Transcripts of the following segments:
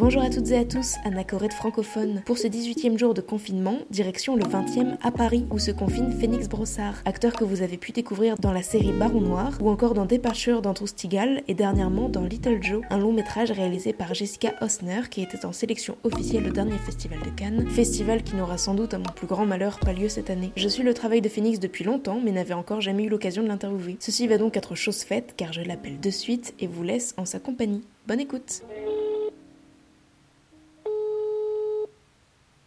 Bonjour à toutes et à tous, Anna Corette francophone. Pour ce 18e jour de confinement, direction le 20e à Paris, où se confine Phoenix Brossard, acteur que vous avez pu découvrir dans la série Baron Noir, ou encore dans Departure d'Andrew Stigal, et dernièrement dans Little Joe, un long métrage réalisé par Jessica Osner, qui était en sélection officielle au dernier festival de Cannes, festival qui n'aura sans doute à mon plus grand malheur pas lieu cette année. Je suis le travail de Phoenix depuis longtemps, mais n'avais encore jamais eu l'occasion de l'interviewer. Ceci va donc être chose faite, car je l'appelle de suite et vous laisse en sa compagnie. Bonne écoute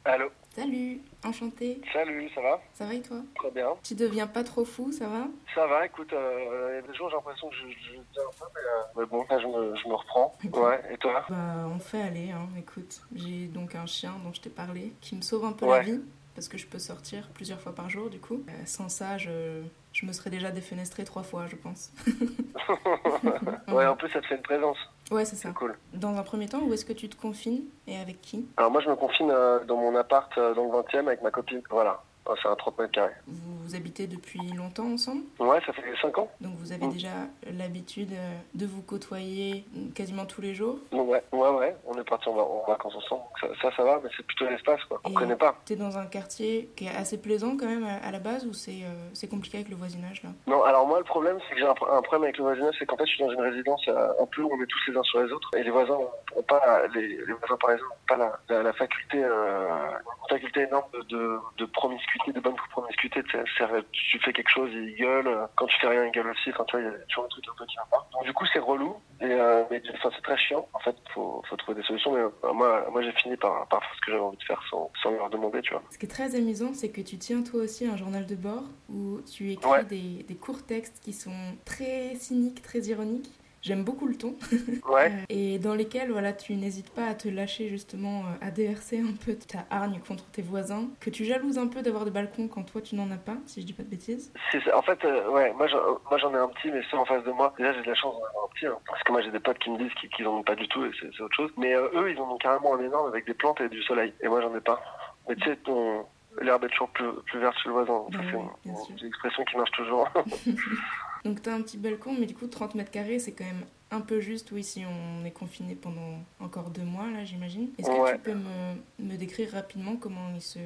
Allô Salut, enchanté. Salut, ça va Ça va et toi Très bien. Tu deviens pas trop fou, ça va Ça va, écoute, euh, il y a des jours j'ai l'impression que je, je viens un peu, mais, euh, mais bon, là je me, je me reprends. Ouais, et toi Bah, on fait aller, hein. écoute. J'ai donc un chien dont je t'ai parlé, qui me sauve un peu Ouais. la vie, parce que je peux sortir plusieurs fois par jour, du coup. Euh, sans ça, je, je me serais déjà défenestrée trois fois, je pense. Ouais, en plus ça te fait une présence, Ouais, c'est ça. cool. Dans un premier temps, où est-ce que tu te confines et avec qui? Alors moi je me confine euh, dans mon appart euh, dans le 20 e avec ma copine, voilà. Ah, C'est un 30 mètres carrés. Vous habitez depuis longtemps ensemble? Ouais, ça fait 5 ans Donc vous avez Mm. déjà l'habitude euh, de vous côtoyer quasiment tous les jours? Ouais, ouais, ouais, on est parti en, va- en vacances ensemble. Ça, ça, ça va, mais c'est plutôt l'espace, quoi. On Et- connaît pas. T'es dans un quartier qui est assez plaisant quand même à, la base ou c'est euh, compliqué avec le voisinage là? Non, alors moi le problème c'est que j'ai un, pro- un problème avec le voisinage, c'est qu'en fait je suis dans une résidence euh, un peu où on est tous les uns sur les autres et les voisins ont, pas les, les voisins parisiens n'ont pas la, la, la faculté euh, une faculté énorme de, de, de promiscuité, de bonne promiscuité. tu sais, c'est- Tu fais quelque chose, ils gueulent. Quand tu fais rien, ils gueulent aussi. Enfin, tu vois, il y a toujours un truc un peu qui pas. Donc du coup c'est relou et euh, mais enfin, c'est très chiant. En fait, faut, faut trouver des solutions. Mais euh, moi, moi j'ai fini par, par faire ce que j'avais envie de faire sans, sans leur demander, tu vois. Ce qui est très amusant, c'est que tu tiens toi aussi un journal de bord où tu écris Ouais. des, des courts textes qui sont très cyniques, très ironiques. J'aime beaucoup le ton. Ouais. Et dans lesquels voilà, tu n'hésites pas à te lâcher justement, euh, à déverser un peu ta hargne contre tes voisins, que tu jalouses un peu d'avoir des balcons quand toi tu n'en as pas, si je dis pas de bêtises. Ça. En fait, euh, ouais, moi j'en, ai un petit, mais ceux en face de moi, déjà j'ai de la chance d'en avoir un petit, hein, parce que moi j'ai des potes qui me disent qu'ils, qu'ils en ont pas du tout et c'est, autre chose. Mais euh, eux, ils en ont carrément un énorme avec des plantes et du soleil, et moi j'en ai pas. Mais tu sais, ton, l'herbe est toujours plus, plus verte chez le voisin. C'est une, sûr. une expression qui marche toujours. Donc t'as un petit balcon, mais du coup 30 mètres carrés, c'est quand même un peu juste, oui, si on est confiné pendant encore deux mois, là j'imagine. Est-ce que Ouais. tu peux me, me décrire rapidement comment il se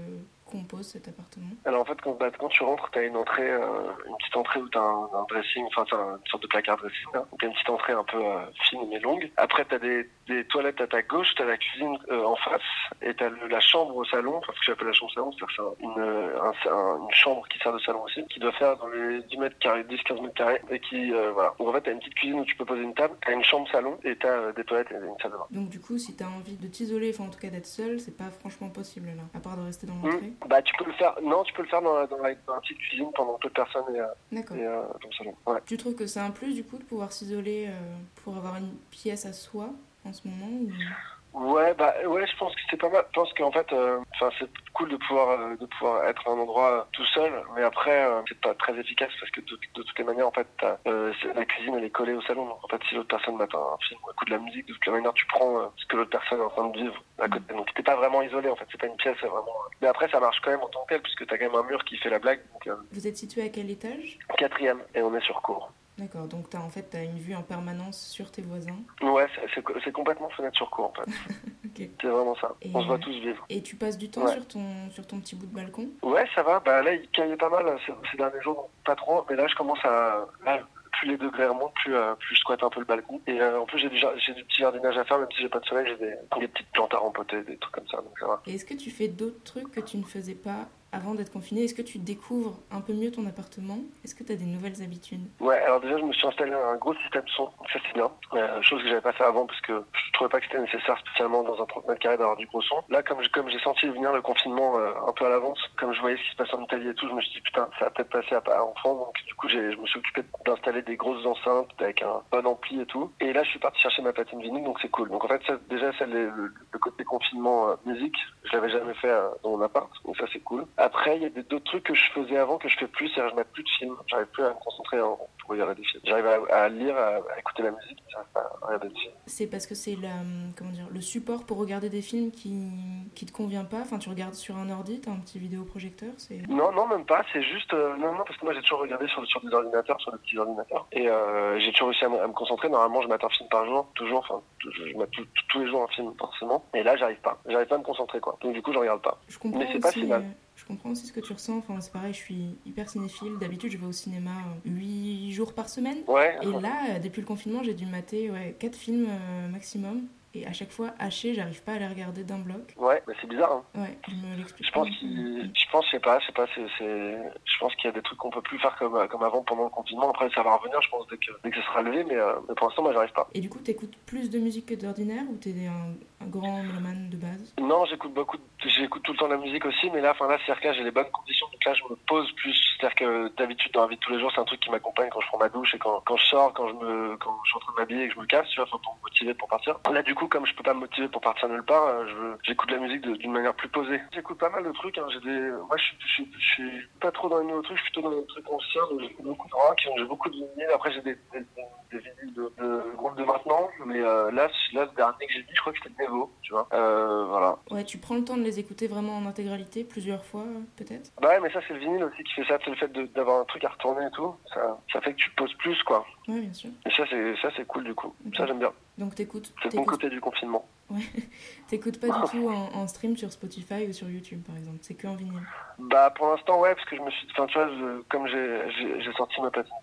compose cet appartement? Alors en fait, quand, bah, quand tu rentres, t'as une entrée, euh, une petite entrée où t'as un, un dressing, enfin t'as une sorte de placard dressing. Hein. Donc une petite entrée un peu euh, fine mais longue. Après t'as des, des toilettes à ta gauche, t'as la cuisine euh, en face et t'as le- la chambre au salon, enfin ce que j'appelle la chambre salon, c'est-à-dire que c'est une, euh, un- un- une chambre qui sert de salon aussi, qui doit faire dans les 10 mètres carrés, 10-15 mètres carrés et qui euh, voilà. Donc en fait t'as une petite cuisine où tu peux poser une table, t'as une chambre salon et t'as euh, des toilettes et une salle de bain. Donc du coup, si t'as envie de t'isoler, enfin en tout cas d'être seul, c'est pas franchement possible là, à part de rester dans Hmm. l'entrée. Bah tu peux le faire, non tu peux le faire dans la, dans la, dans la petite cuisine pendant peu de personnes et, et dans le salon. Ouais. Tu trouves que c'est un plus du coup de pouvoir s'isoler pour avoir une pièce à soi en ce moment ou... Ouais, bah ouais, je pense que c'est pas mal. Je pense qu'en fait, euh, enfin, c'est cool de pouvoir euh, de pouvoir être à un endroit euh, tout seul, mais après, euh, c'est pas très efficace parce que de, de toutes les manières, en fait, la cuisine elle est collée au salon. Donc en fait, si l'autre personne met un film ou écoute de la musique, de toute manière, tu prends ce que l'autre personne est en train de vivre à côté. Donc t'es pas vraiment isolé. En fait, c'est pas une pièce, vraiment. Mais après, ça marche quand même en tant que tel puisque t'as quand même un mur qui fait la blague. Donc euh, Vous êtes situé à quel étage? quatrième et on est sur cours. D'accord, donc t'as en fait t'as une vue en permanence sur tes voisins. Ouais, c'est, complètement fenêtre sur cours en fait. C'est vraiment ça. Et, On se voit tous vivre. Et tu passes du temps Ouais. sur, ton, sur ton petit bout de balcon? Ouais, ça va. Bah là, il caillait pas mal ces, ces derniers jours, donc pas trop. Mais là, je commence à. Là, plus les degrés remontent, plus, euh, plus je squatte un peu le balcon. Et euh, en plus, j'ai du, du petit jardinage à faire, même si j'ai pas de soleil, j'ai des, des petites plantes à rempoter, des trucs comme ça, donc ça va. Et est-ce que tu fais d'autres trucs que tu ne faisais pas avant d'être confiné Est-ce que tu découvres un peu mieux ton appartement? Est-ce que tu as des nouvelles habitudes? Ouais, alors déjà, je me suis installé un gros système son, ça c'est bien. Euh, chose que j'avais pas fait avant parce que je trouvais pas que c'était nécessaire spécialement dans un 30 mètres carrés d'avoir du gros son. Là, comme je- comme j'ai senti venir le confinement euh, un peu à l'avance, comme je voyais ce qui se passait en Italie et tout, je me suis dit putain, ça va peut-être passer à, à en. Donc du coup, j'ai, je me suis occupé d'installer des grosses enceintes avec un bon ampli et tout. Et là, je suis parti chercher ma platine vinyle, donc c'est cool. Donc en fait, déjà, le, côté confinement euh, musique, je l'avais jamais fait dans mon appart, donc ça c'est cool. Après, il y a d'autres trucs que je faisais avant que je fais plus, c'est-à-dire je mets plus de films. J'arrive plus à me concentrer en, pour regarder des films. J'arrive à, à, lire, à, écouter la musique, j'arrive pas à regarder des films. C'est parce que c'est le, comment dire, le support pour regarder des films qui, qui te convient pas? Enfin, tu regardes sur un ordi, t'as un petit vidéoprojecteur Non, non, même pas. C'est juste. Euh, non, non, parce que moi j'ai toujours regardé sur, sur des ordinateurs, sur des petits ordinateurs. Et euh, j'ai toujours réussi à, me concentrer. Normalement, je mets un film par jour, toujours. Enfin, je mets tous les jours un film, forcément. Et là, j'arrive pas. J'arrive pas à me concentrer, quoi. Donc, du coup, je regarde pas. Je comprends Mais c'est pas si mal. Euh, comprends aussi ce que tu ressens. Enfin, c'est pareil, je suis hyper cinéphile. D'habitude, je vais au cinéma 8 jours par semaine. Ouais. Et là, depuis le confinement, j'ai dû mater ouais, 4 films maximum et à chaque fois haché, j'arrive pas à les regarder d'un bloc. Ouais, mais c'est bizarre. Hein. Ouais, je me l'explique. Je pense qu'il, je pense, je sais pas, je sais pas, c'est, je pense qu'il y a des trucs qu'on peut plus faire comme, comme avant pendant le confinement. Après, ça va revenir, je pense, dès que, dès que ça sera levé, mais, euh, mais pour l'instant, moi, j'arrive pas. Et du coup, t'écoutes plus de musique que d'ordinaire ou t'es un, un grand mélomane de base? Non, j'écoute beaucoup, j'écoute tout le temps la musique aussi, mais là, enfin là, c'est-à-dire que j'ai les bonnes conditions, donc là, je me pose plus. C'est-à-dire que d'habitude, dans la vie de tous les jours, c'est un truc qui m'accompagne quand je prends ma douche et quand, quand je sors, quand je me, quand je suis en train de m'habiller et que je me casse, tu vois, pour me motiver pour partir. Là, du coup, comme je peux pas me motiver pour partir nulle part, euh, j'écoute la musique d'une manière plus posée. J'écoute pas mal de trucs. Hein. J'ai des, moi, je suis, je, suis pas trop dans les nouveaux trucs, je suis plutôt dans les trucs anciens. J'écoute beaucoup de rock, j'ai beaucoup de vinyles. Après, j'ai des, des, des, vinyles de, de groupes de maintenant. Mais euh, là, là, le dernier que j'ai dit, je crois que c'était Nevo, tu vois. Euh, voilà. Ouais, tu prends le temps de les écouter vraiment en intégralité, plusieurs fois, peut-être? Bah ouais, mais ça, c'est le vinyle aussi qui fait ça. C'est le fait d'avoir un truc à retourner et tout. Ça, ça fait que tu poses plus, quoi. Ouais, bien sûr. Et ça, c'est cool, du coup. Ça, j'aime bien. Donc, t'écoutes. C'est le bon côté du confinement. Ouais. T'écoutes pas du tout en, stream sur Spotify ou sur YouTube, par exemple. C'est que en vinyle. Bah, pour l'instant, ouais, parce que je me suis. Enfin, tu vois, comme j'ai sorti ma platine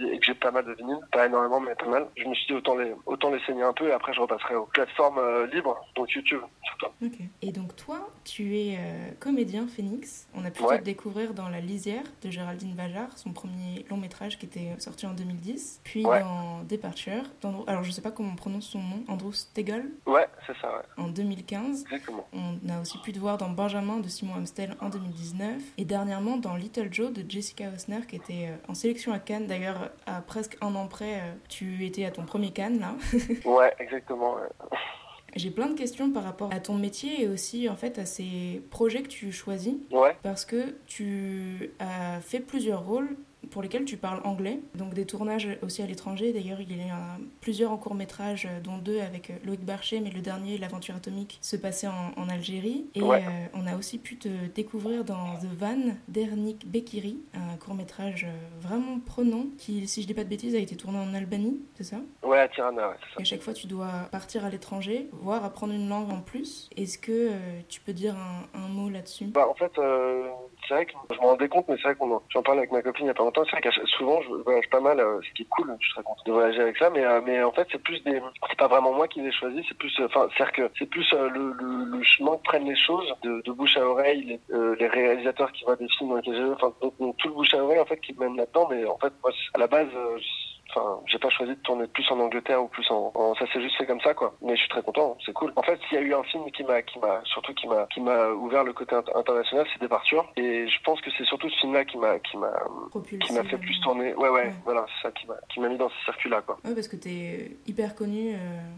et que j'ai pas mal de vinyles, pas énormément, mais pas mal, je me suis dit autant les, autant les saigner un peu et après je repasserai aux plateformes euh, libres, donc YouTube surtout. Ok. Et donc, toi, tu es euh, comédien Phoenix. On a pu te découvrir dans La Lisière de Géraldine Bajard, son premier long métrage qui était sorti en 2010. Puis dans Departure, alors je sais pas comment on prononce son nom, Andrew Stegel. Ouais, c'est ça, ouais. En 2015. Exactement. On a aussi pu te voir dans Benjamin de Simon Amstel en 2019. Et dernièrement dans Little Joe de Jessica Osner, qui était euh, en sélection à Cannes. D'ailleurs, à presque un an près, euh, tu étais à ton premier Cannes, là. ouais, exactement. J'ai plein de questions par rapport à ton métier et aussi en fait à ces projets que tu choisis. Ouais. Parce que tu as fait plusieurs rôles pour lesquels tu parles anglais. Donc des tournages aussi à l'étranger. D'ailleurs, il y a plusieurs en court métrage, dont deux avec euh, Loïc Barcher, mais le dernier, L'aventure atomique, se passait en, Algérie. Et euh, on a aussi pu te découvrir dans The Van d'Ernik Bekiri, un court métrage euh, vraiment prenant qui, si je dis pas de bêtises, a été tourné en Albanie, c'est ça? Ouais, à Tirana, ouais, Et à chaque fois, tu dois partir à l'étranger, voire apprendre une langue en plus. Est-ce que tu peux dire un, mot là-dessus? Bah, En fait, c'est vrai que je m'en rendais compte, mais c'est vrai qu'on j'en parle avec ma copine il y a pas longtemps. C'est vrai que souvent je voyage pas mal, euh, ce qui est cool. Je serais content de voyager avec ça, mais euh, mais en fait c'est plus des, c'est pas vraiment moi qui les choisi, c'est plus, euh, enfin c'est que c'est plus le, le, chemin que prennent les choses, de, bouche à oreille, les, les réalisateurs qui voient des films dans lesquels j'ai, enfin tout le bouche à oreille en fait qui mène là-dedans. Mais en fait moi à la base Enfin, j'ai pas choisi de tourner plus en Angleterre ou plus en, ça s'est juste fait comme ça quoi. Mais je suis très content, c'est cool. En fait, s'il y a eu un film qui m'a, qui m'a, surtout qui m'a, qui m'a ouvert le côté international, c'est Départure. Et je pense que c'est surtout ce film-là qui m'a, qui m'a, qui m'a fait plus tourner. Ouais, ouais, voilà, c'est ça qui m'a, qui m'a mis dans ce circuit-là quoi. Ouais, parce que t'es hyper connu euh,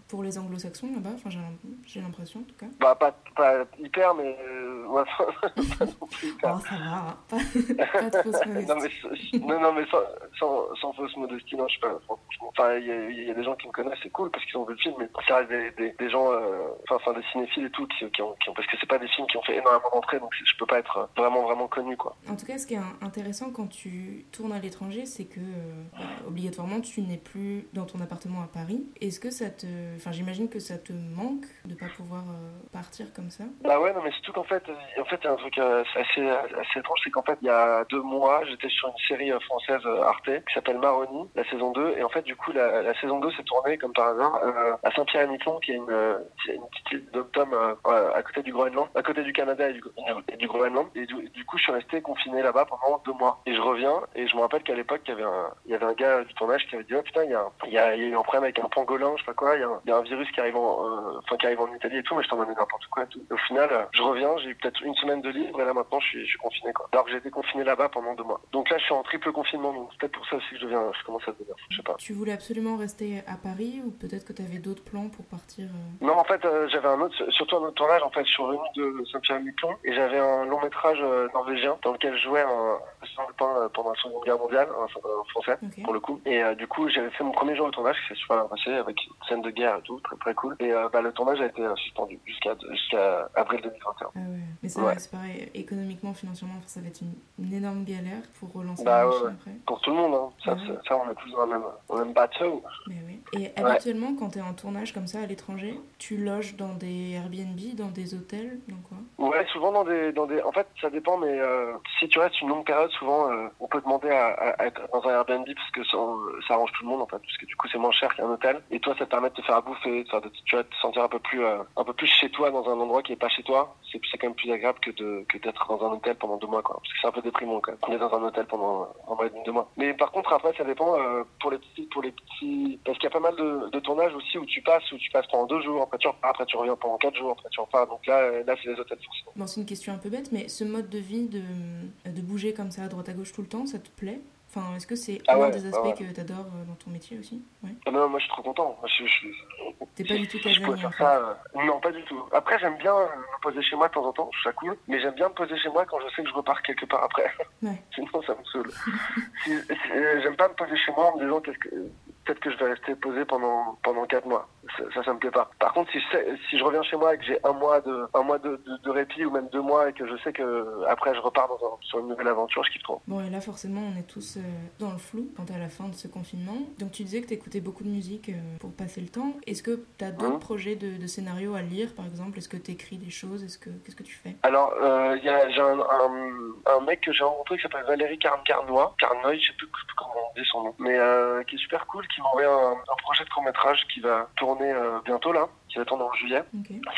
pour les Anglo-Saxons là-bas. Enfin, j'ai, l'impression en tout cas. Bah pas, pas hyper, mais euh, ouais, pas non plus. Oh, ça va, hein. pas, pas de fausse modestie. non mais, non, non, mais sans, sans, sans fausse modestie, non, je Enfin, il y, a des gens qui me connaissent, c'est cool parce qu'ils ont vu le film, mais ça reste des, des, gens, euh, enfin, des cinéphiles et tout, qui, qui, ont, qui, ont, parce que c'est pas des films qui ont fait énormément d'entrées, donc je peux pas être vraiment, vraiment connu, quoi. En tout cas, ce qui est intéressant quand tu tournes à l'étranger, c'est que, euh, obligatoirement, tu n'es plus dans ton appartement à Paris. Est-ce que ça te. Enfin, j'imagine que ça te manque de pas pouvoir euh, partir comme ça? Bah ouais, non, mais c'est tout qu'en fait, en fait, il y a un truc assez, assez étrange, c'est qu'en fait, il y a deux mois, j'étais sur une série française Arte qui s'appelle Maroni, la saison 2, et en fait, du coup, la, saison 2 s'est tournée, comme par hasard, euh, à Saint-Pierre-et-Miquelon, qui est une, euh, petite île d'Octom euh, à côté du Groenland, à côté du Canada et du, Groenland. Et du, coup, je suis resté confiné là-bas pendant deux mois. Et je reviens, et je me rappelle qu'à l'époque, il y avait un, gars du tournage qui avait dit, oh putain, il y a, eu un problème avec un pangolin, je sais pas quoi, il y a, un virus qui arrive en, Italie et tout, mais je t'en donnais n'importe quoi et tout. au final, je reviens, j'ai eu peut-être une semaine de libre et là maintenant je suis, je suis confiné quoi. Alors que été confiné là-bas pendant deux mois. Donc là je suis en triple confinement donc c'est peut-être pour ça aussi que je deviens, je commence à devenir, je sais pas. Tu voulais absolument rester à Paris ou peut-être que tu avais d'autres plans pour partir euh Non en fait euh, j'avais un autre, surtout un autre tournage en fait. Je suis revenu de Saint-Pierre-Miquelon et j'avais un long métrage euh, norvégien dans lequel je jouais un euh, pendant la Seconde Guerre mondiale, un, français pour le coup. Et du coup j'avais fait mon premier jour de tournage qui s'est super bien passé avec une scène de guerre et tout, très très cool. Et bah, le tournage a été suspendu jusqu'à jusqu'à avril 2021. Ah ouais. Mais c'est Ouais. pareil, économiquement, financièrement, ça va être une, une énorme galère pour relancer Bah la ouais, machine ouais. après. Pour tout le monde, hein. ça, c'est- ça on est tous dans le même, dans le même bateau. Mais oui. Et habituellement, quand tu es en tournage comme ça à l'étranger, tu loges dans des Airbnb, dans des hôtels, dans quoi? Ouais, souvent dans des, dans des. En fait, ça dépend, mais euh, si tu restes une longue période, souvent euh, on peut demander à, à- à être dans un Airbnb parce que ça, ça arrange tout le monde en fait, parce que du coup c'est moins cher qu'un hôtel. Et toi, ça te permet de te faire à bouffer, de faire de- tu vas te sentir un peu plus, euh, un peu plus chez toi dans un endroit qui est pas chez toi. C'est c'est quand même plus agréable que de que d'être dans un hôtel pendant deux mois, quoi. Parce que c'est un peu déprimant quand même. On est dans un hôtel pendant un mois et demi, deux mois. Mais par contre, après, ça dépend euh, pour les petits, pour les petits, parce qu'il y a pas mal de, de tournages aussi où tu passes, où tu passes pendant deux jours, après tu repars, après tu reviens pendant quatre jours, après tu repars. Donc là, euh, là c'est les hôtels forcément. Bon, c'est une question un peu bête, mais ce mode de vie de, de bouger comme ça à droite à gauche tout le temps, ça te plaît? Enfin, est-ce que c'est Ah un des ah aspects ouais. que tu adores dans ton métier aussi? Ouais. Ah non, moi je suis trop content. Moi, je, je, T'es pas du tout casanier en faire fait. ça. euh, Non, pas du tout. Après, j'aime bien euh, me poser chez moi de temps en temps, je ça cool. Mais j'aime bien me poser chez moi quand je sais que je repars quelque part après. Sinon, ça me saoule. Si- si- euh, j'aime pas me poser chez moi en me disant qu'est-ce que peut-être que je vais rester posé pendant pendant quatre mois. Ça, ça, ça me plaît pas. Par contre, si je, sais- si je reviens chez moi et que j'ai un mois de un mois de, de, de répit ou même deux mois et que je sais que après je repars dans un- sur une nouvelle aventure, je kiffe trop. Bon, et là, forcément, on est tous euh, dans le flou quant à la fin de ce confinement. Donc, tu disais que t'écoutais beaucoup de musique euh, pour passer le temps. Est-ce que t'as d'autres Mhm. projets de, de scénarios à lire, par exemple? Est-ce que t'écris des choses? Est-ce que Qu'est-ce que tu fais? Alors, euh, il y a, j'ai un, un, un mec que j'ai rencontré qui s'appelle Valérie Carn Carnois, Carnoy, je sais plus comment on dit son nom, mais euh, qui est super cool, qui m'a envoyé un, un projet de court métrage qui va tourner euh, bientôt là, qui va tourner en juillet,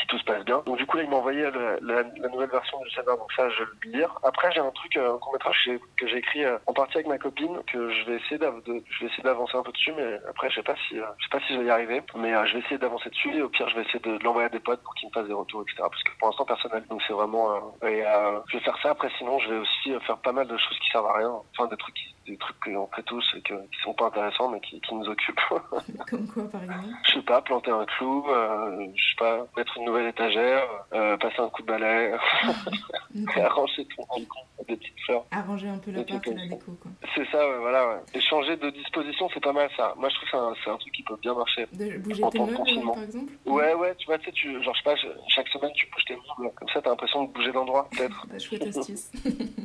si tout se passe bien. Donc du coup là, il m'a envoyé le- la, la nouvelle version du scénario, donc ça je vais le lire. Après j'ai un truc, euh, un court métrage que j'ai- écrit euh, en partie avec ma copine, que je vais essayer d'av- de, je vais essayer d'avancer un peu dessus, mais après je sais pas si, euh, je sais pas si je vais y arriver, mais euh, je vais essayer d'avancer dessus et au pire je vais essayer de, de l'envoyer à des potes pour qu'ils me fassent des retours, etc. Parce que pour l'instant personnel, donc c'est vraiment, euh, et euh, je vais faire ça. Après sinon je vais aussi euh, faire pas mal de choses qui servent à rien, enfin des trucs, qui- des trucs qu'on fait tous et que, qui sont pas intéressants mais qui, qui nous occupent. Comme quoi, par exemple? Je sais pas, planter un clou, euh, je sais pas, mettre une nouvelle étagère, euh, passer un coup de balai, arranger ton balcon, des petites fleurs. Arranger un peu l'appart trucs et la déco, quoi. C'est ça, ouais, voilà, ouais. Et changer de disposition, c'est pas mal ça. Moi, je trouve que c'est un, truc qui peut bien marcher. De bouger En tes meubles, par exemple Ouais, ouais, tu vois, tu sais, tu, genre, je sais pas, chaque semaine, tu bouges tes meubles. Comme ça, t'as l'impression de bouger d'endroit, peut-être. Bah, chouette astuce.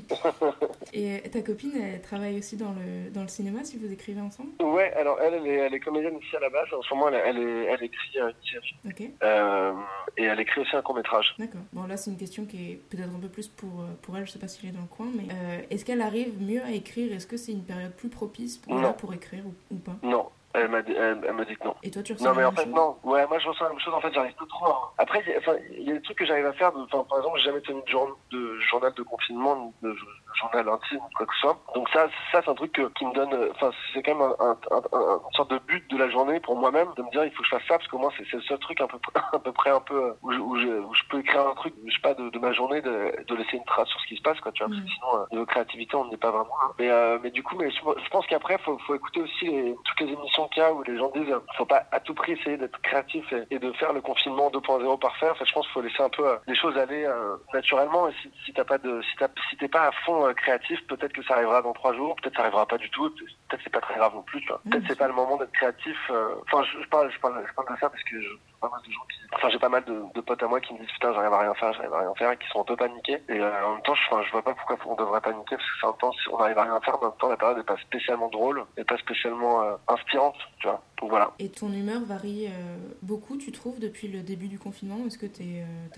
et ta copine, elle travaille aussi dans le, dans le cinéma, si vous écrivez ensemble? Ouais, alors, elle, elle est, elle est comédienne ici à la base. En ce moment, elle, elle, est, elle écrit euh, une série. Euh, et elle écrit aussi un court-métrage. d'accord. Bon, là, c'est une question qui est peut-être un peu plus pour, euh, pour elle, je sais pas si elle est dans le coin, mais euh, est-ce qu'elle arrive mieux à écrire? Est-ce que c'est une période plus propice pour, Non. pour écrire ou, ou pas? Non, elle m'a dit, elle, elle m'a dit que non. Et toi, tu ressens Non mais en fait chose non, ouais moi je ressens la même chose en fait j'arrive pas trop. à- Après il y, a- enfin, il y a des trucs que j'arrive à faire, de, enfin, par exemple j'ai jamais tenu de, jour- de journal de confinement, de, journal intime ou quoi que ce soit. Donc ça ça c'est un truc que- qui me donne, euh, enfin c'est quand même un, un, un- un- une sorte de but de la journée pour moi-même de me dire il faut que je fasse ça parce que moi c'est le seul truc un peu à peu près un peu euh, où je, où je, où je peux écrire un truc je sais pas de, de ma journée de, de laisser une trace sur ce qui se passe quoi tu vois parce que Mhm. sinon euh, niveau créativité on n'est pas vraiment mais euh, mais du coup mais je, je pense qu'après faut faut écouter aussi les, toutes les émissions qu'il y a où les gens disent euh, faut pas à tout prix essayer d'être créatif et, et de faire le confinement 2.0 parfait en fait je pense qu'il faut laisser un peu euh, les choses aller euh, naturellement. Et si, si t'as pas de si t'es pas à fond créatif peut-être que ça arrivera dans trois jours. Peut-être ça arrivera pas du tout. Peut-être c'est pas très grave non plus peut-être c'est pas le moment d'être créatif enfin je, je parle je parle je parle de ça parce que je pas mal de gens qui enfin j'ai pas mal de, de potes à moi qui me disent putain j'arrive à rien faire j'arrive à rien faire et qui sont un peu paniqués et euh, en même temps je enfin, je vois pas pourquoi on devrait paniquer parce que c'est si on arrive à rien faire en même temps la période n'est pas spécialement drôle et pas spécialement euh, inspirante tu vois donc voilà Et ton humeur varie euh, beaucoup, tu trouves, depuis le début du confinement? Est-ce que tu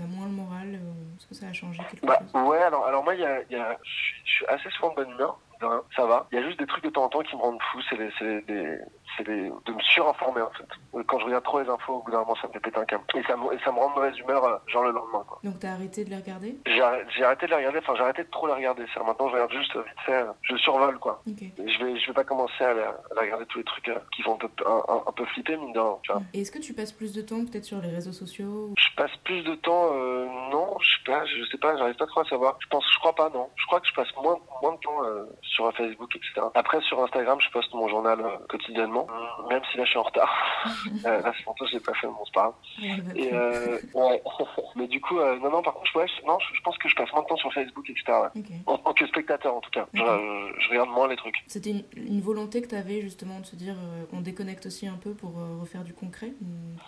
as moins le moral Est-ce que ça a changé quelque Bah, chose? ouais, alors, alors moi, y a, y a, je, suis- assez souvent de bonne humeur. de rien, Ça va. Il y a juste des trucs de temps en temps qui me rendent fou. C'est les, c'est des, c'est de me surinformer, en fait. Quand je regarde trop les infos, au bout d'un moment, ça me fait péter un câble. Et ça me, et ça me rend de mauvaise humeur, euh, genre le lendemain, quoi. Donc tu as arrêté de les regarder? J'ai arrêté, j'ai arrêté de les regarder, enfin, j'ai arrêté de trop les regarder. C'est maintenant, je regarde juste euh, vite fait, euh, je survole, quoi. Je vais, je vais pas commencer à, les- à regarder tous les trucs euh, qui font un peu, un, un- un peu flipper, mine de rien, tu vois. Et est-ce que tu passes plus de temps peut-être sur les réseaux sociaux Je passe plus de temps, euh, non, je sais pas, je sais pas, j'arrive pas trop à savoir. Je pense, je crois pas, non. Je crois que je passe moins, moins de temps euh, sur Facebook, etc. Après, sur Instagram, je poste mon journal euh, même si là, je suis en retard. euh, là, c'est longtemps que j'ai pas fait, bon, c'est pas grave. Et, euh, ouais. Mais du coup, euh, non, non, par contre, je, ouais, je- non, je, je pense que je passe moins de temps sur Facebook, etc. ouais. En tant que spectateur, en tout cas. Je, je- je regarde moins les trucs. C'était une, une volonté que tu avais justement de se dire euh, on déconnecte aussi un peu pour refaire du concret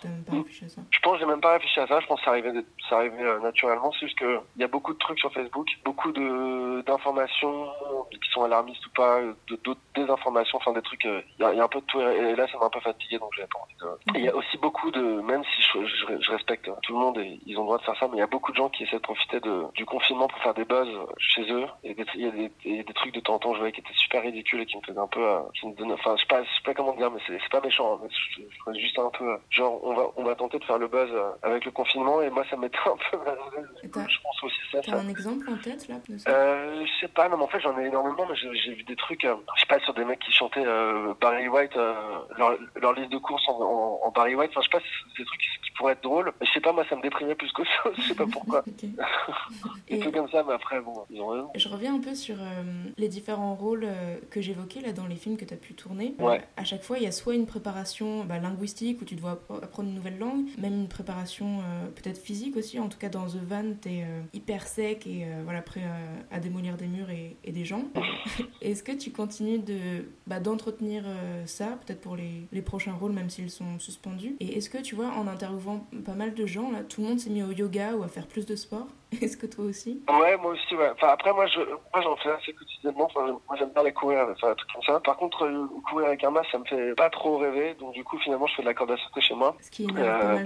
t'as même pas Mm. réfléchi à ça? Je pense que j'ai même pas réfléchi à ça. Je pense que ça arrivait, ça arrivait naturellement. C'est juste que il y a beaucoup de trucs sur Facebook, beaucoup de d'informations qui sont alarmistes ou pas, d'autres désinformations, enfin des trucs. Il y, y a un peu de tout. Et là, ça m'a un peu fatigué, donc j'avais pas envie de. Il y a aussi beaucoup de, même si je, je, je respecte tout le monde et ils ont le droit de faire ça, mais il y a beaucoup de gens qui essaient de profiter de, du confinement pour faire des buzz chez eux. Et des- il y a des, il y a des trucs de temps en temps, je voyais qui étaient super ridicules et qui me faisaient un peu, euh, qui me donnaient, enfin, je sais pas, je sais pas comment dire, mais c'est c'est pas méchant. hein, je, je juste un peu, euh, genre, on va, on va tenter de faire le buzz euh, avec le confinement et moi, ça m'était un peu mal. Et Je pense aussi ça. T'as un exemple en tête là de ça? Euh, je sais pas, non, mais en fait, j'en ai énormément, mais j'ai j'ai vu des trucs, je sais pas, sur des mecs qui chantaient euh, Barry White, euh, leur, leur liste de courses en, en, en Barry White. Enfin, je sais pas, c'est des trucs qui, pourraient être drôles. Mais je sais pas, moi, ça me déprimait plus que ça. je sais pas pourquoi. Et trucs comme ça, mais après, bon, ils ont raison. je reviens un peu sur euh, les différents rôles euh, que j'évoquais là dans les films que tu as pu tourner. Ouais. à chaque fois, il y a soit une préparation bah, linguistique où tu dois appre- apprendre une nouvelle langue, même une préparation euh, peut-être physique aussi. En tout cas, dans The Van, tu es hyper sec et voilà, prêt à, démolir des murs et, et des gens. Est-ce que tu continues de bah, d'entretenir ça, peut-être pour les, les prochains rôles, même s'ils sont suspendus? Et est-ce que tu vois, en interviewant pas mal de gens, là, tout le monde s'est mis au yoga ou à faire plus de sport Est-ce que toi aussi? Ouais, moi aussi, ouais. Enfin, après, moi, je, moi, j'en fais assez quotidiennement. Enfin, moi, j'aime bien aller courir, des trucs comme ça. Par contre, euh, courir avec un masque, ça me fait pas trop rêver. Donc, du coup, finalement, je fais de la corde à sauter chez moi. Ce qui énerve Euh, le-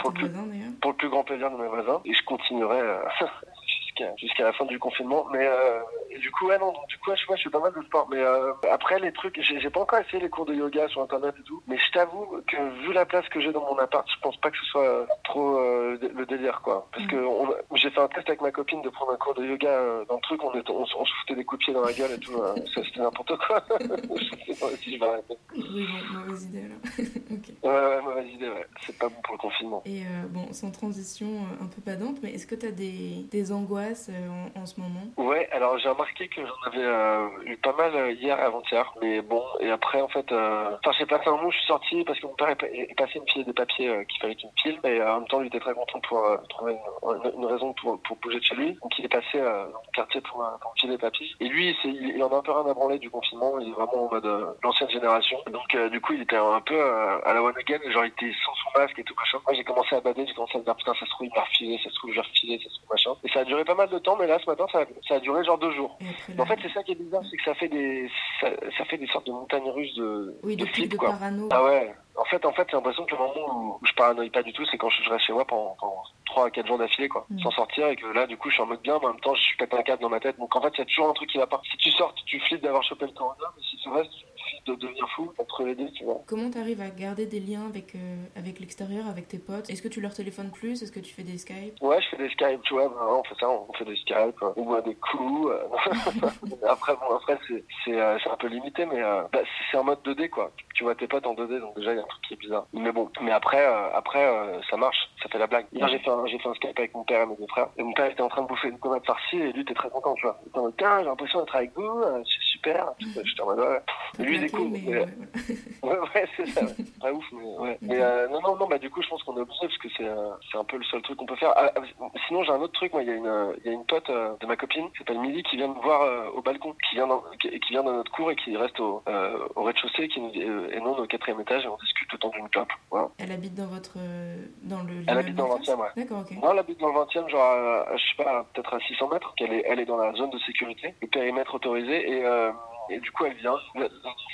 pour le plus grand plaisir de mes voisins et je continuerai euh, jusqu'à jusqu'à la fin du confinement mais euh, du coup ouais non donc du coup ouais, je, ouais, je fais pas mal de sport mais euh, après les trucs j'ai pas encore essayé les cours de yoga sur internet et tout mais je t'avoue que vu la place que j'ai dans mon appart je pense pas que ce soit euh, trop euh, le délire quoi. Parce que on- j'ai fait un test avec ma copine de prendre un cours de yoga dans le truc on, se- on se foutait des coups de pied dans la gueule et tout ça c'était n'importe quoi. Je sais pas si je vais arrêter. Oui, mauvaise idée alors. ouais ouais mauvaise idée ouais. C'est pas bon pour le confinement. Et bon, sans transition un peu badante, mais est-ce que tu as des, des angoisses euh, en, ce moment Ouais, alors j'ai remarqué que j'en avais euh, eu pas mal euh, hier et avant-hier, mais bon, et après en fait, euh... enfin j'ai passé un moment, je suis sorti parce que mon père est, pa- est passé une file des papiers euh, qu'il fallait qu'il me file, et euh, en même temps il était très content pour euh, trouver une, raison pour, pour bouger de chez lui, donc il est passé euh, dans le quartier pour, euh, pour me filer des papiers. Et lui, il, en a un peu rien à branler du confinement, il est vraiment en mode euh, l'ancienne génération, donc euh, du coup il était un peu euh, à la one again, genre il était sans son masque et tout machin. Moi j'ai commencé à bader, j'ai commencé à me dire putain ça se trouve il m'a refilé, ça se trouve je vais refiler, ça se trouve machin. Et ça a duré pas mal de temps, mais là ce matin ça, ça a duré genre deux jours. En fait, c'est ça qui est bizarre, c'est que ça fait des, ça, ça fait des sortes de montagnes russes de, oui, de de flip, pics de quoi. parano. Ah ouais. En fait, en fait, j'ai l'impression que le moment où, je paranoïe pas du tout, c'est quand je, reste chez moi pendant, pendant 3 à 4 jours d'affilée, quoi. Mm. Sans sortir, et que là, du coup, je suis en mode bien, mais en même temps, je suis pété un câble dans ma tête. Donc, en fait, il y a toujours un truc qui va pas. Si tu sors, tu flippes d'avoir chopé le corona, mais si tu restes, de devenir fou entre les deux, tu vois. Comment tu arrives à garder des liens avec, euh, avec l'extérieur, avec tes potes? Est-ce que tu leur téléphones plus? Est-ce que tu fais des Skype? Ouais, je fais des Skype, tu vois, bah, on fait ça, on fait des Skype, euh, on boit des coups. euh. après, bon, après, c'est, c'est, euh, un peu limité, mais bah, c'est- en mode 2D, quoi. Tu vois tes potes en 2D, donc déjà, il y a un truc qui est bizarre. Mais bon, mais après, après ça marche, ça fait la blague. Hier, j'ai fait, un, j'ai fait un Skype avec mon père et mes deux frères, et mon père était en train de bouffer une tomate farcie, et lui était très content, tu vois. Il était en mode, j'ai l'impression d'être avec vous, c'est super. J'étais en mode, ouais. Pas Et lui, mais mais- ouais. Ouais, c'est ça. ouais. Pas ouf, mais ouais. Mais euh, non, non, non, bah du coup, je pense qu'on est obligé parce que c'est euh, c'est un peu le seul truc qu'on peut faire. Ah, ah, sinon, j'ai un autre truc. Moi, il y a une euh, il y a une pote euh, de ma copine qui s'appelle Milly qui vient me voir euh, au balcon, qui vient dans, qui, qui vient dans notre cour et qui reste au, euh, au rez-de-chaussée, qui nous euh, et non au quatrième étage et on discute le temps d'une clope. Voilà. Elle habite dans votre. euh, dans le. Elle habite dans le en face 20e, ouais. D'accord, ok. Moi, elle habite dans le 20 e genre, à, à, je sais pas, peut-être à 600 mètres. qu'elle est, elle est dans la zone de sécurité, le périmètre autorisé, et, euh, et du coup, elle vient.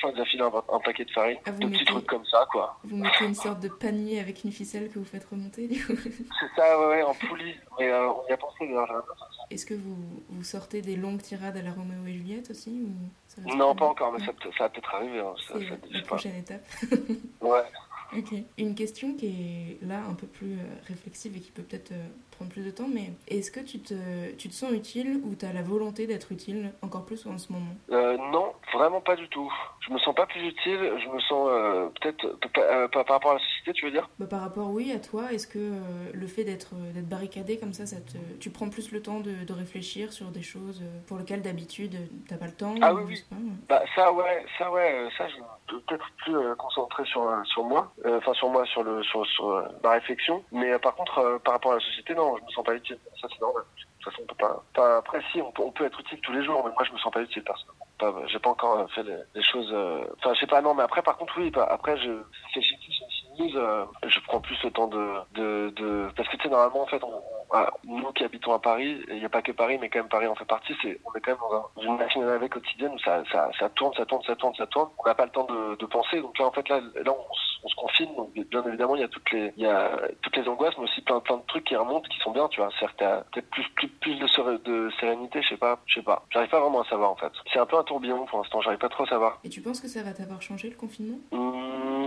Fois, elle filé un, un paquet de farine, Ah, de petits mettez- trucs comme ça, quoi. Vous mettez une sorte de panier avec une ficelle que vous faites remonter, du coup. C'est ça, ouais, ouais, en poulie. Mais euh, on y a pensé d'ailleurs. Est-ce que vous, vous sortez des longues tirades à la Roméo et Juliette aussi ou ça Non, pas encore, mais ça, peut- ça va peut-être arriver. hein, ça- C'est la prochaine étape. Ouais. Ok. Une question qui est là un peu plus euh, réflexive et qui peut peut-être euh, prendre plus de temps, mais est-ce que tu te, tu te sens utile ou tu as la volonté d'être utile encore plus en ce moment? Euh, Non, vraiment pas du tout. Je me sens pas plus utile, je me sens euh, peut-être euh, par rapport à la société, tu veux dire? Bah, Par rapport, oui, à toi. Est-ce que le fait d'être d'être barricadé comme ça, ça te, tu prends plus le temps de, de réfléchir sur des choses pour lesquelles d'habitude t'as pas le temps Ah oui, oui. Pas, ouais. Bah, ça, ouais, ça, ouais, ça, je peut-être plus concentré sur, sur moi, enfin sur moi, sur, le, sur, sur ma réflexion. Mais par contre, par rapport à la société, non, je me sens pas utile. Ça, c'est normal. De toute façon, on peut pas. pas après, si, on peut, on peut, être utile tous les jours, mais moi, je me sens pas utile personnellement. J'ai pas encore fait les, les choses. Enfin, je sais pas, non, mais après, par contre, oui. Bah, après, je. C'est chez euh, je prends plus le temps de, de, de... parce que tu sais normalement en fait on, nous qui habitons à Paris il n'y a pas que Paris mais quand même Paris en fait partie c'est on est quand même dans, une machine à laver quotidienne où ça, ça, ça tourne ça tourne ça tourne ça tourne. On n'a pas le temps de, de penser. Donc là en fait là là on, on se confine. Donc bien évidemment il y a toutes les il y a toutes les angoisses mais aussi plein plein de trucs qui remontent qui sont bien tu vois. C'est peut-être plus plus plus de, de sérénité je sais pas je sais pas. J'arrive pas vraiment à savoir en fait. C'est un peu un tourbillon pour l'instant j'arrive pas trop à savoir. Et tu penses que ça va t'avoir changé le confinement? Mmh,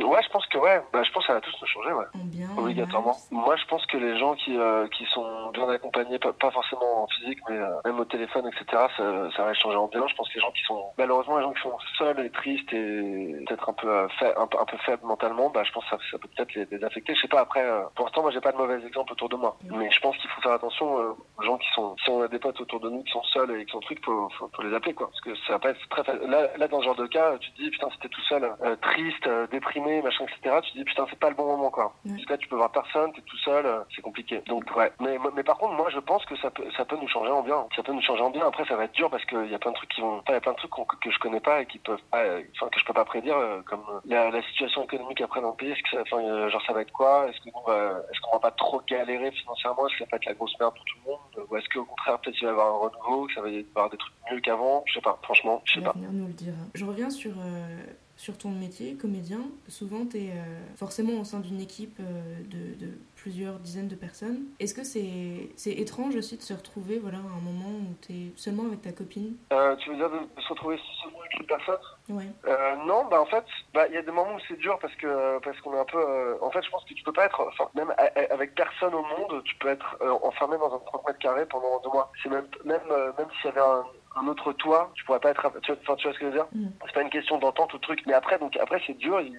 ouais je pense que ouais. Bah, je pense que ça va tous nous changer ouais. Bien, obligatoirement. moi je pense que les gens qui euh, qui sont bien accompagnés pas, pas forcément en physique mais euh, même au téléphone etc ça, ça va changer en bien. Je pense que les gens qui sont malheureusement les gens qui sont seuls et tristes et peut-être un peu euh, fa un, un peu faibles mentalement bah je pense que ça, ça peut peut-être les, les, affecter. Je sais pas après euh, pour l'instant moi j'ai pas de mauvais exemples autour de moi. Mmh. mais je pense qu'il faut faire attention aux gens qui sont si on a des potes autour de nous qui sont seuls et qui sont trucs faut, faut, faut les appeler quoi. Parce que ça va pas être très facile là, là dans ce genre de cas tu te dis putain c'était tout seul triste déprimé machin etc tu te dis putain c'est pas le bon moment quoi. Parce que là tu peux voir personne t'es tout seul c'est compliqué. Donc ouais. Mais mais par contre moi je pense que ça peut ça peut nous changer en bien. Ça peut nous changer en bien. Après ça va être dur parce qu'il y a plein de trucs qui vont il y a plein de trucs que je connais pas et qui peuvent pas enfin que je peux pas prédire comme la, la situation économique après dans le pays. Est-ce que ça, enfin, genre ça va être quoi? Est-ce que est-ce qu'on va pas trop galérer financièrement? Est-ce que ça va être la grosse merde pour tout le monde? Ou est-ce qu'au contraire peut-être il va y avoir un renouveau que ça va y avoir des trucs mieux qu'avant? Je sais pas. Franchement je sais pas. nous le dira. Je reviens sur euh, sur ton métier comédien souvent tu es euh, forcément au sein d'une équipe euh, de, de, plusieurs dizaines de personnes est-ce que c'est c'est étrange aussi de se retrouver voilà à un moment où tu es seulement avec ta copine? Tu veux dire de, se retrouver seulement avec une personne? Ouais. Euh, non, bah en fait, bah il y a des moments où c'est dur parce que parce qu'on est un peu. Euh, en fait, je pense que tu peux pas être, enfin même avec personne au monde, tu peux être euh, enfermé dans un 30 mètres carrés pendant deux mois. C'est même même même s'il y avait un, un autre toit, tu pourrais pas être. Tu, enfin, tu vois ce que je veux dire mm. C'est pas une question d'entente ou de truc. Mais après, donc après c'est dur. Il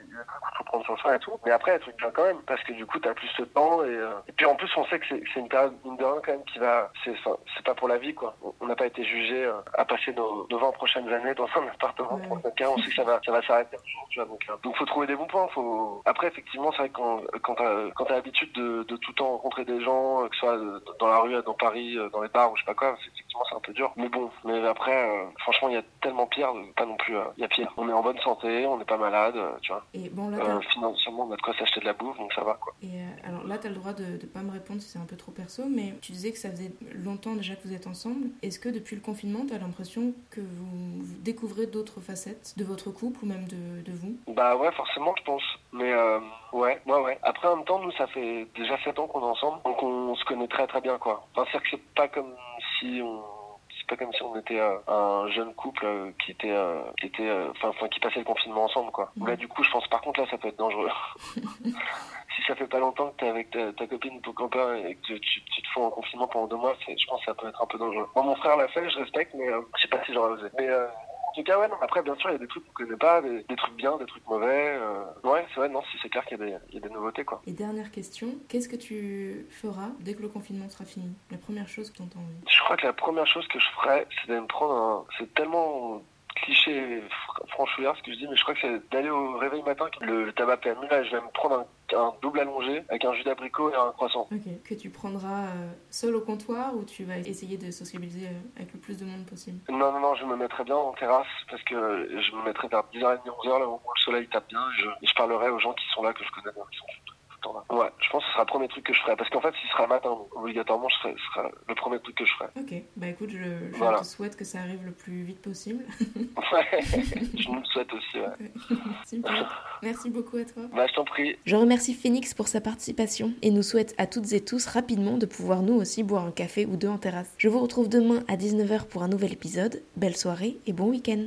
faut prendre son soin et tout. Mais après, être bien quand même parce que du coup, t'as plus de temps et, euh, et puis en plus, on sait que c'est une période une de quand même qui va. C'est c'est pas pour la vie quoi. On n'a pas été jugé euh, à passer nos, nos 20 prochaines années dans un appartement Ouais. pour quelqu'un. On sait que ça va ça va s'arrêter un jour. Tu vois donc euh, donc faut trouver des bons points. Faut après effectivement c'est vrai que quand quand t'as quand t'as l'habitude de, de tout le temps rencontrer des gens, que ce soit dans la rue, dans Paris, dans les bars ou je sais pas quoi, effectivement c'est un peu dur. Mais bon, mais après. Euh, franchement, il y a tellement pire, pas non plus. Il y a pire. On est en bonne santé, on n'est pas malade, tu vois. Et bon, là, euh, financièrement, on a de quoi s'acheter de la bouffe, donc ça va, quoi. Et euh, alors là, tu as le droit de ne pas me répondre si c'est un peu trop perso, mais tu disais que ça faisait longtemps déjà que vous êtes ensemble. Est-ce que depuis le confinement, tu as l'impression que vous, découvrez d'autres facettes de votre couple ou même de, de vous? Bah ouais, forcément, je pense. Mais euh, ouais, ouais, ouais. Après, en même temps, nous, ça fait déjà 7 ans qu'on est ensemble, donc on, on se connaît très très bien, quoi. Enfin, c'est que c'est pas comme si on c'est pas comme si on était euh, un jeune couple euh, qui était euh, qui était enfin qui passait le confinement ensemble quoi. Mmh. Là du coup je pense par contre là ça peut être dangereux. si ça fait pas longtemps que t'es avec ta, ta, copine ton copain et que tu, tu, tu te fous en confinement pendant deux mois, je pense que ça peut être un peu dangereux. Moi mon frère l'a fait, je respecte mais je sais pas si j'aurais osé. Mais en tout cas, ouais, non. Après, bien sûr, il y a des trucs qu'on connaît pas, des, des, trucs bien, des trucs mauvais. Euh... Ouais, c'est vrai, non, si c'est clair qu'il y, y, a des nouveautés, quoi. Et dernière question, qu'est-ce que tu feras dès que le confinement sera fini? La première chose que tu entends Je crois que la première chose que je ferais, c'est d'aller me prendre un. C'est tellement cliché franchouillard ce que je dis mais je crois que c'est d'aller au réveil matin le, le tabac PMU là je vais me prendre un, un double allongé avec un jus d'abricot et un croissant. Ok. Que tu prendras euh, seul au comptoir ou tu vas essayer de sociabiliser euh, avec le plus de monde possible? Non non non je me mettrai bien en terrasse parce que je me mettrai vers 10h30 11h là où le soleil tape bien et je, et je parlerai aux gens qui sont là que je connais qui sont Ouais, je pense que ce sera le premier truc que je ferai. Parce qu'en fait, s'il sera matin, obligatoirement, ce sera, sera, le premier truc que je ferai. Ok, bah écoute, je, je voilà. te souhaite que ça arrive le plus vite possible. ouais, je nous le souhaite aussi, ouais. Super. Merci beaucoup à toi. Bah, je t'en prie. Je remercie Phoenix pour sa participation et nous souhaite à toutes et tous rapidement de pouvoir nous aussi boire un café ou deux en terrasse. Je vous retrouve demain à 19h pour un nouvel épisode. Belle soirée et bon week-end.